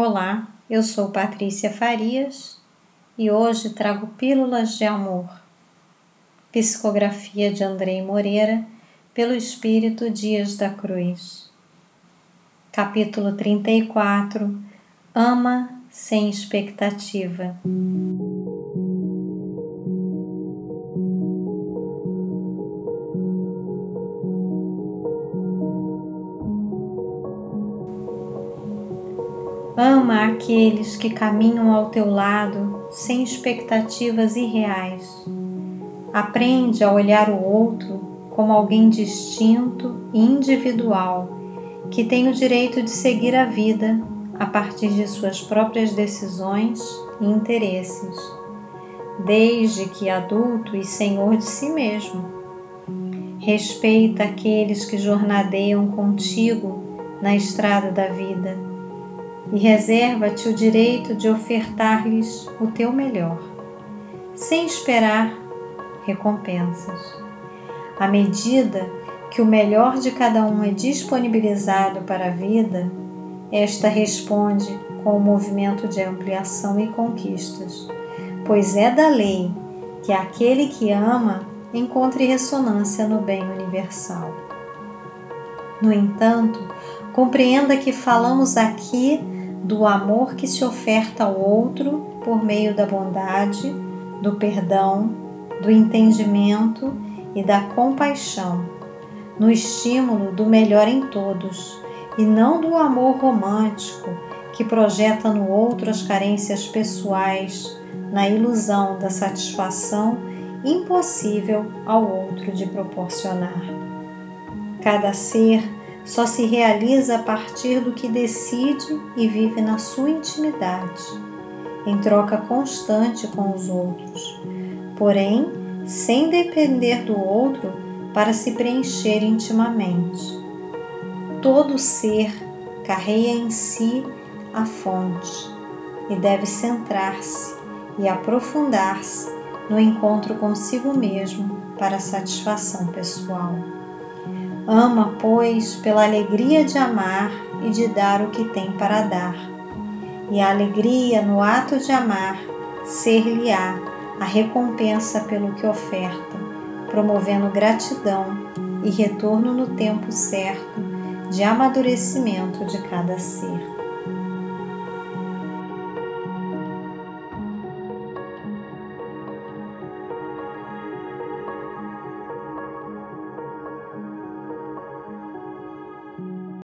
Olá, eu sou Patrícia Farias e hoje trago Pílulas de Amor, psicografia de Andrei Moreira, pelo Espírito Dias da Cruz. Capítulo 34 Ama sem expectativa. Ama aqueles que caminham ao teu lado sem expectativas irreais. Aprende a olhar o outro como alguém distinto e individual que tem o direito de seguir a vida a partir de suas próprias decisões e interesses, desde que adulto e senhor de si mesmo. Respeita aqueles que jornadeiam contigo na estrada da vida e reserva-te o direito de ofertar-lhes o teu melhor, sem esperar recompensas. À medida que o melhor de cada um é disponibilizado para a vida, esta responde com o movimento de ampliação e conquistas, pois é da lei que aquele que ama encontre ressonância no bem universal. No entanto, compreenda que falamos aqui do amor que se oferta ao outro por meio da bondade, do perdão, do entendimento e da compaixão, no estímulo do melhor em todos e não do amor romântico que projeta no outro as carências pessoais, na ilusão da satisfação impossível ao outro de proporcionar. Cada ser só se realiza a partir do que decide e vive na sua intimidade, em troca constante com os outros, porém sem depender do outro para se preencher intimamente. Todo ser carrega em si a fonte e deve centrar-se e aprofundar-se no encontro consigo mesmo para satisfação pessoal. Ama, pois, pela alegria de amar e de dar o que tem para dar. E a alegria no ato de amar ser-lhe-á a recompensa pelo que oferta, promovendo gratidão e retorno no tempo certo de amadurecimento de cada ser.